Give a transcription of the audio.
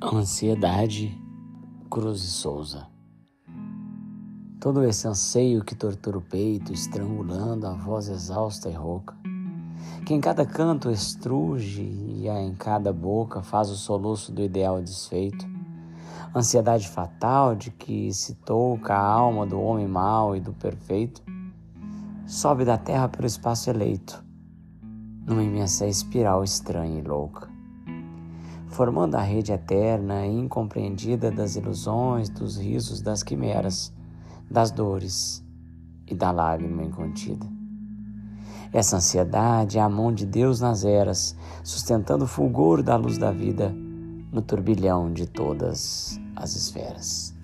Ansiedade, Cruz e Souza. Todo esse anseio que tortura o peito, estrangulando a voz exausta e rouca, que em cada canto estruge e em cada boca faz o soluço do ideal desfeito, ansiedade fatal de que se touca a alma do homem mau e do perfeito, sobe da terra pelo espaço eleito, numa imensa espiral estranha e louca formando a rede eterna e incompreendida das ilusões, dos risos, das quimeras, das dores e da lágrima incontida. Essa ansiedade é a mão de Deus nas eras, sustentando o fulgor da luz da vida no turbilhão de todas as esferas.